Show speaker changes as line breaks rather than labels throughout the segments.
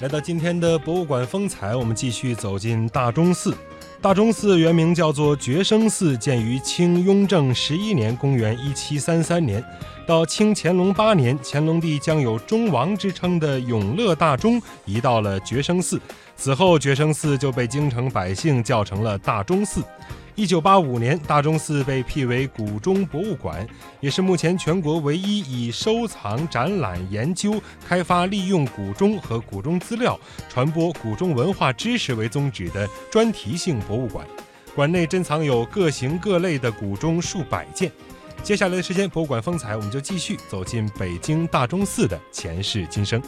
来到今天的博物馆风采，我们继续走进大钟寺。大钟寺原名叫做觉生寺，建于清雍正十一年（公元1733年）。到清乾隆八年，乾隆帝将有钟王之称的永乐大钟移到了觉生寺，此后觉生寺就被京城百姓叫成了大钟寺。一九八五年，大钟寺被辟为古钟博物馆，也是目前全国唯一以收藏、展览、研究、开发、利用古钟和古钟资料、传播古钟文化知识为宗旨的专题性博物馆。馆内珍藏有各型各类的古钟数百件。接下来的时间，博物馆风采，我们就继续走进北京大钟寺的前世今生。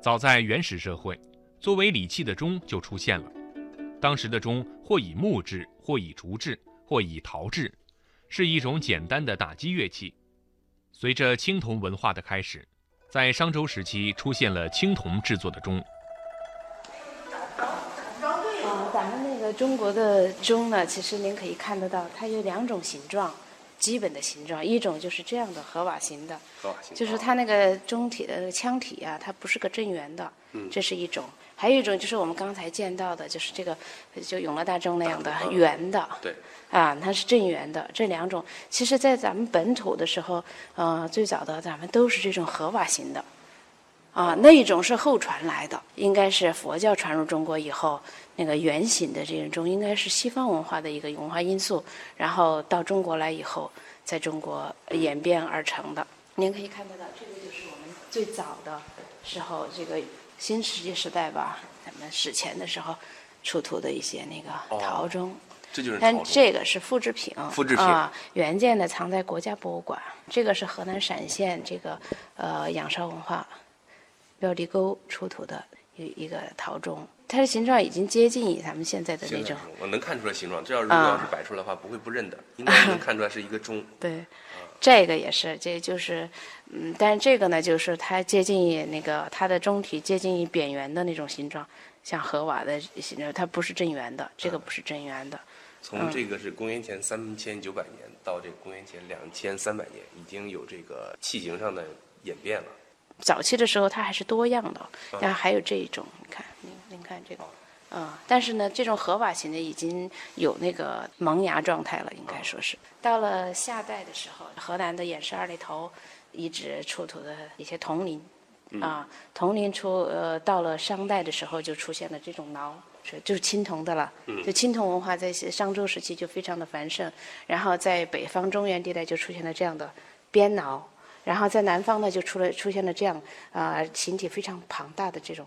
早在原始社会，作为礼器的钟就出现了。当时的钟或以木制，或以竹制，或以陶制，是一种简单的打击乐器。随着青铜文化的开始，在商周时期出现了青铜制作的钟。
咱们那个中国的钟呢，其实您可以看得到，它有两种形状。基本的形状，一种就是这样的合瓦形的，就是它那个中体的那个腔体啊，它不是个正圆的，这是一种；还有一种就是我们刚才见到的，就是这个就永乐大钟那样的圆的，
对，
啊，它是正圆的。这两种，其实在咱们本土的时候，呃，最早的咱们都是这种合瓦形的，啊，那一种是后传来的，应该是佛教传入中国以后。那个圆形的这种钟，应该是西方文化的一个文化因素，然后到中国来以后，在中国演变而成的。您可以看得到，这个就是我们最早的时候，这个新石器时代吧，咱们史前的时候出土的一些那个陶钟。
这就是
但这个是复制品。
复制品
啊，原件的藏在国家博物馆。这个是河南陕县这个呃仰韶文化标地沟出土的一一个陶钟。它的形状已经接近于咱们现在的那种，
我能看出来形状。这要如果要是摆出来的话，不会不认的，应该能看出来是一个钟。
对，这个也是，这就是，嗯，但是这个呢，就是它接近于那个它的钟体接近于扁圆的那种形状，像河瓦的形状，它不是正圆的，这个不是正圆的。
从这个是公元前三千九百年到这个公元前两千三百年，已经有这个器形上的演变了。
早期的时候它还是多样的，然后还有这一种，你看，您您看这个，嗯，但是呢，这种合法型的已经有那个萌芽状态了，应该说是。到了夏代的时候，河南的偃师二里头遗址出土的一些铜铃，啊，铜铃出，呃，到了商代的时候就出现了这种挠，是就是青铜的了，就青铜文化在商周时期就非常的繁盛，然后在北方中原地带就出现了这样的编挠。然后在南方呢，就出了出现了这样啊，形体非常庞大的这种，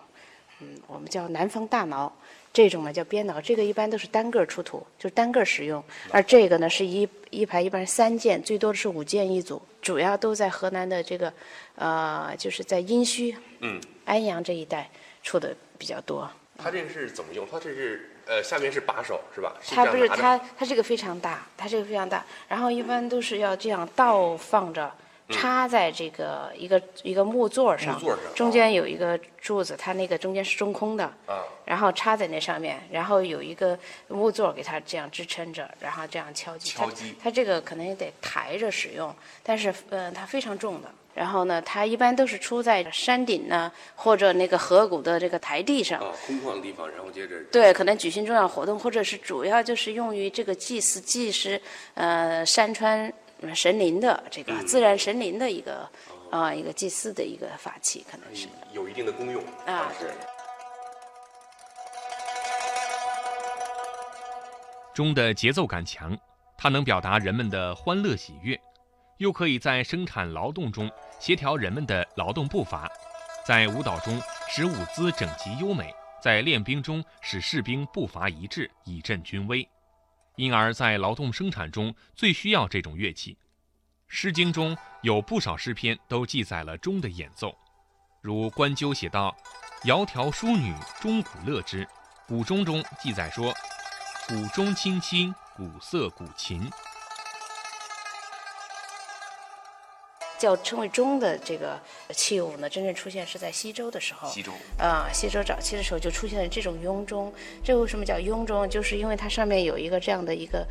嗯，我们叫南方大挠，这种呢叫边挠，这个一般都是单个出土，就是单个使用，而这个呢是一一排一般是三件，最多的是五件一组，主要都在河南的这个，呃，就是在殷墟、
嗯，
安阳这一带出的比较多。
它这个是怎么用？它这是呃，下面是把手是吧？
它不是它，它这个非常大，它这个非常大，然后一般都是要这样倒放着。插在这个一个一个木座上，中间有一个柱子，它那个中间是中空的，然后插在那上面，然后有一个木座给它这样支撑着，然后这样敲击。
敲击。
它这个可能也得抬着使用，但是呃，它非常重的。然后呢，它一般都是出在山顶呢，或者那个河谷的这个台地上。
啊，空旷的地方，然后接着。
对，可能举行重要活动，或者是主要就是用于这个祭祀祭祀，呃，山川。神灵的这个自然神灵的一个啊一个祭祀的一个法器，可能是
有一定的功用啊。是。
钟的节奏感强，它能表达人们的欢乐喜悦，又可以在生产劳动中协调人们的劳动步伐，在舞蹈中使舞姿整齐优美，在练兵中使士兵步伐一致，以振军威。因而，在劳动生产中最需要这种乐器，《诗经》中有不少诗篇都记载了钟的演奏，如《关鸠》写道：“窈窕淑女，钟鼓乐之。”古钟中记载说：“鼓钟清清，鼓瑟古琴。”
叫称为钟的这个器物呢，真正出现是在西周的时候。
西周
啊，西周早期的时候就出现了这种雍钟。这为什么叫雍钟？就是因为它上面有一个这样的一个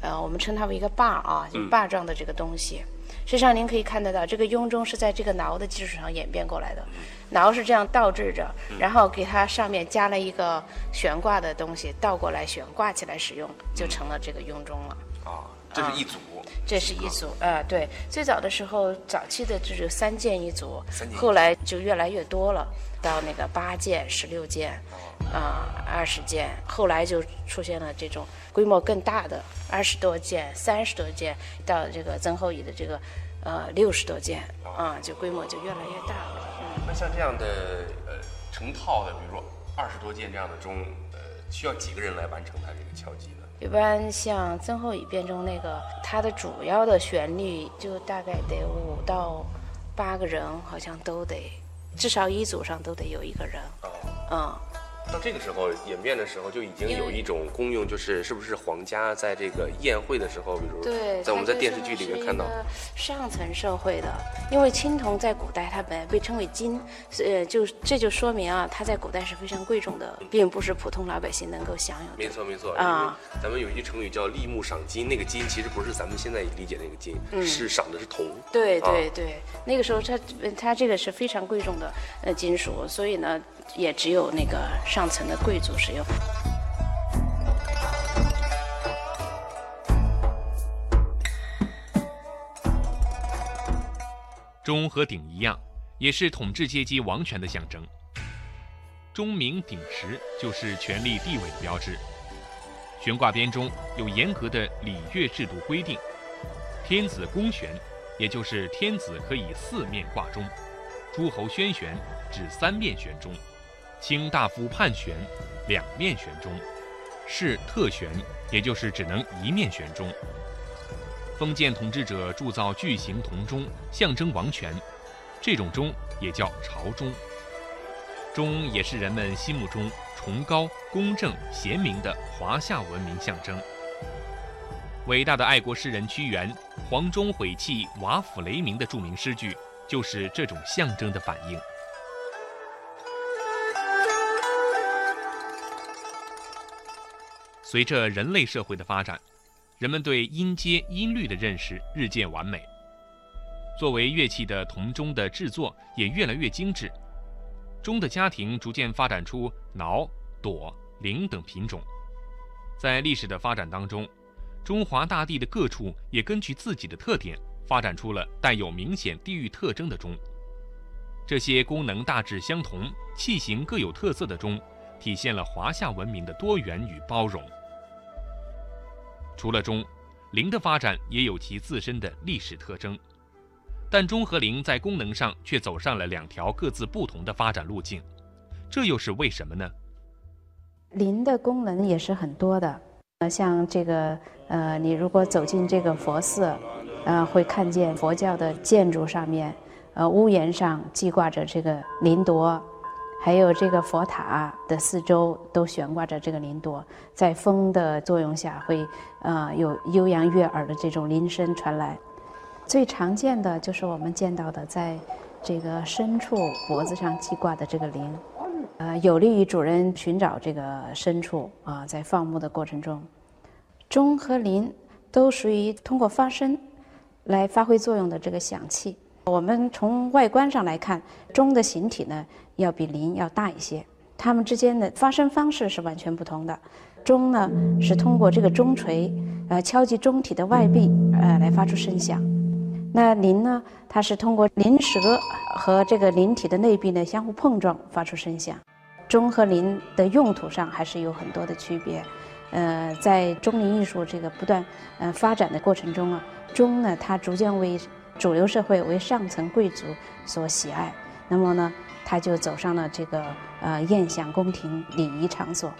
呃，我们称它为一个把啊，就
嗯
把状的这个东西。实际上您可以看得到，这个雍钟是在这个挠的基础上演变过来的。挠是这样倒置着，然后给它上面加了一个悬挂的东西，倒过来悬挂起来使用，就成了这个雍钟了。
啊，这是一组，
这是一组，啊，对，最早的时候，早期的就是三件一组后来就越来越多了，到那个八件、十六件，啊、二十件，后来就出现了这种规模更大的二十多件、三十多件，到这个曾后乙的这个呃六十多件，啊、就规模就越来越大了。嗯，
那像这样的呃成套的，比如说二十多件这样的钟，呃，需要几个人来完成它这个敲击呢？
一般像最后一变钟那个，它的主要的旋律就大概得五到八个人，好像都得，至少一组上都得有一个人。
哦，
嗯，
到这个时候演变的时候，就已经有一种功用，就是是不是皇家在这个宴会的时候，比如
对，
在我们在电视剧里面看到，
上层社会的，因为青铜在古代它本来被称为金，呃，就这就说明啊，它在古代是非常贵重的，并不是普通老百姓能够享有的。
没错没错，
啊
咱们有一句成语叫立木赏金，那个金其实不是咱们现在理解那个金，
嗯
是赏的是铜。
对
啊
对对，那个时候它呃它这个是非常贵重的呃金属，所以呢，也只有那个上上层的贵族使用。
钟和鼎一样，也是统治阶级王权的象征。钟鸣鼎食就是权力地位的标志。悬挂编钟有严格的礼乐制度规定，天子公悬，也就是天子可以四面挂钟；诸侯宣悬指三面悬钟；卿大夫判悬，两面悬钟；是特悬，也就是只能一面悬钟。封建统治者铸造巨型铜钟，象征王权，这种钟也叫朝钟。钟也是人们心目中崇高、公正、贤明的华夏文明象征。伟大的爱国诗人屈原“黄钟毁弃，瓦釜雷鸣”的著名诗句，就是这种象征的反映。随着人类社会的发展，人们对音阶、音律的认识日渐完美。作为乐器的铜钟的制作也越来越精致。钟的家庭逐渐发展出挠、朵、铃等品种。在历史的发展当中，中华大地的各处也根据自己的特点，发展出了带有明显地域特征的钟。这些功能大致相同、器型各有特色的钟，体现了华夏文明的多元与包容。除了钟，铃的发展也有其自身的历史特征。但钟和铃在功能上却走上了两条各自不同的发展路径，这又是为什么呢？
铃的功能也是很多的，呃，像这个呃，你如果走进这个佛寺，呃，会看见佛教的建筑上面，呃，屋檐上系挂着这个铃铎，还有这个佛塔的四周都悬挂着这个铃铎，在风的作用下会呃有悠扬悦耳的这种铃声传来。最常见的就是我们见到的，在这个深处脖子上系挂的这个铃，呃，有利于主人寻找这个牲畜啊，在放牧的过程中，钟和铃都属于通过发声来发挥作用的这个响器。我们从外观上来看，钟的形体呢要比铃要大一些，它们之间的发声方式是完全不同的。钟呢是通过这个钟锤呃敲击钟体的外壁呃来发出声响。那铃呢？它是通过铃舌和这个铃体的内壁呢相互碰撞发出声响。钟和铃的用途上还是有很多的区别。呃，在钟铃艺术这个不断呃发展的过程中啊，钟呢它逐渐为主流社会为上层贵族所喜爱。那么呢，他就走上了这个呃宴享宫廷礼仪场所。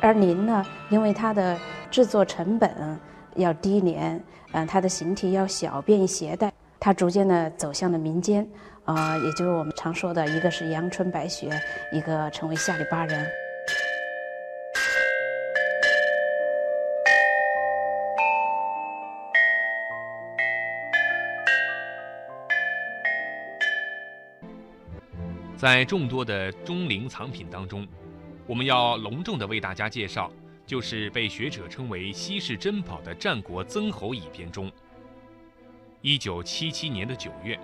而您呢，因为它的制作成本要低廉。嗯，它的形体要小，便于携带。它逐渐的走向了民间，啊、也就是我们常说的一个是阳春白雪，一个成为下里巴人。
在众多的钟铃藏品当中，我们要隆重的为大家介绍就是被学者称为稀世珍宝的战国曾侯乙编钟。一九七七年的九月，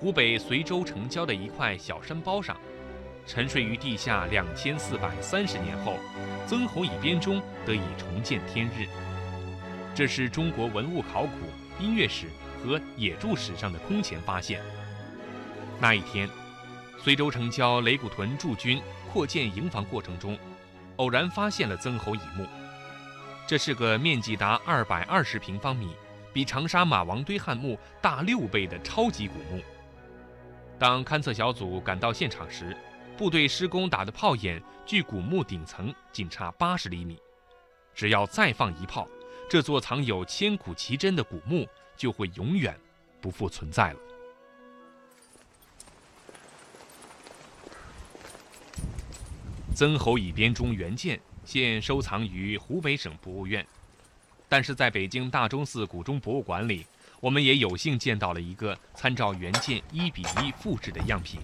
湖北随州城郊的一块小山包上，沉睡于地下两千四百三十年后，曾侯乙编钟得以重见天日。这是中国文物考古、音乐史和野著史上的空前发现。那一天，随州城郊雷鼓屯驻军扩建营房过程中，偶然发现了曾侯乙墓。这是个面积达二百二十平方米。比长沙马王堆汉墓大六倍的超级古墓。当勘测小组赶到现场时，部队施工打的炮眼距古墓顶层仅差八十厘米。只要再放一炮，这座藏有千古奇珍的古墓就会永远不复存在了。曾侯乙编钟原件现收藏于湖北省博物院。但是在北京大钟寺古钟博物馆里，我们也有幸见到了一个参照原件一比一复制的样品。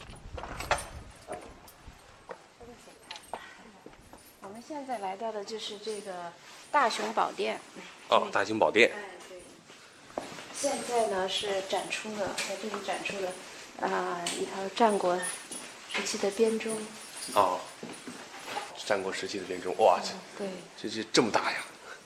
我们现在来到的就是这个大雄宝殿。
哦，大雄宝殿。
哎，对。现在呢是展出了，在这里展出了啊一套战国时期的编钟。
哦，战国时期的编钟，哇，
对，
这这这么大呀！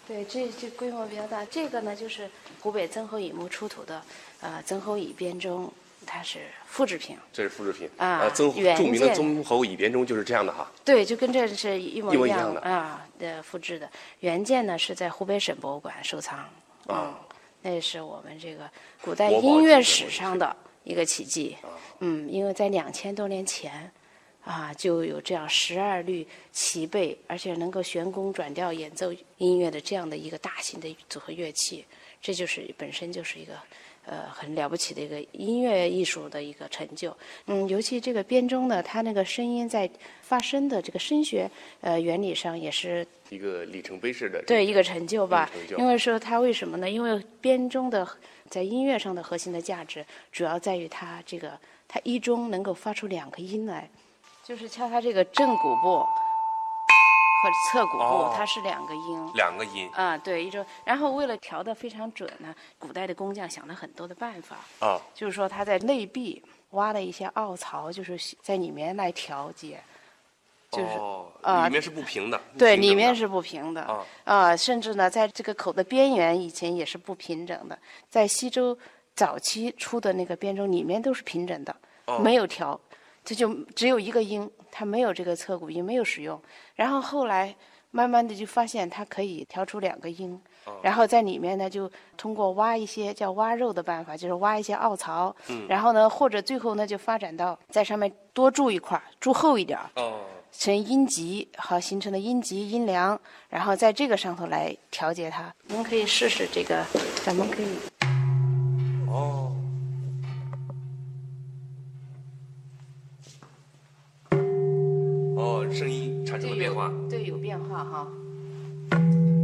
对，这这规模比较大。这个呢，就是湖北曾侯乙墓出土的，呃，曾侯乙编钟，它是复制品。
这是复制品
啊，
曾著名的曾侯乙编钟就是这样的哈。
对，就跟这是一模
一样
的啊呃复制的。原件呢是在湖北省博物馆收藏。啊，那是我们这个古代音乐史上的一个奇迹。嗯，因为在两千多年前。啊，就有这样十二律齐备，而且能够悬弓转调演奏音乐的这样的一个大型的组合乐器，这就是本身就是一个呃很了不起的一个音乐艺术的一个成就。嗯，尤其这个编钟呢，它那个声音在发声的这个声学呃原理上也是
一个里程碑式的
对一个成就吧。因为说它为什么呢？因为编钟的在音乐上的核心的价值，主要在于它这个它一钟能够发出两个音来。就是敲它这个正鼓部和侧鼓部，它是两个音。
两个音。
啊，对，一种。然后为了调得非常准呢，古代的工匠想了很多的办法。
啊。
就是说他在内壁挖了一些凹槽，就是在里面来调节。就是
啊。里面是不平的。
对，里面是不平的。啊。啊，甚至呢，在这个口的边缘以前也是不平整的。在西周早期出的那个编钟里面都是平整的，没有调。这就只有一个音，它没有这个侧骨音，没有使用。然后后来慢慢的就发现它可以调出两个音，然后在里面呢就通过挖一些叫挖肉的办法，就是挖一些凹槽，然后呢或者最后呢就发展到在上面多铸一块，铸厚一点，成阴极，好形成的阴极、阴梁，然后在这个上头来调节它。我们可以试试这个，咱们可以。对有变化哈。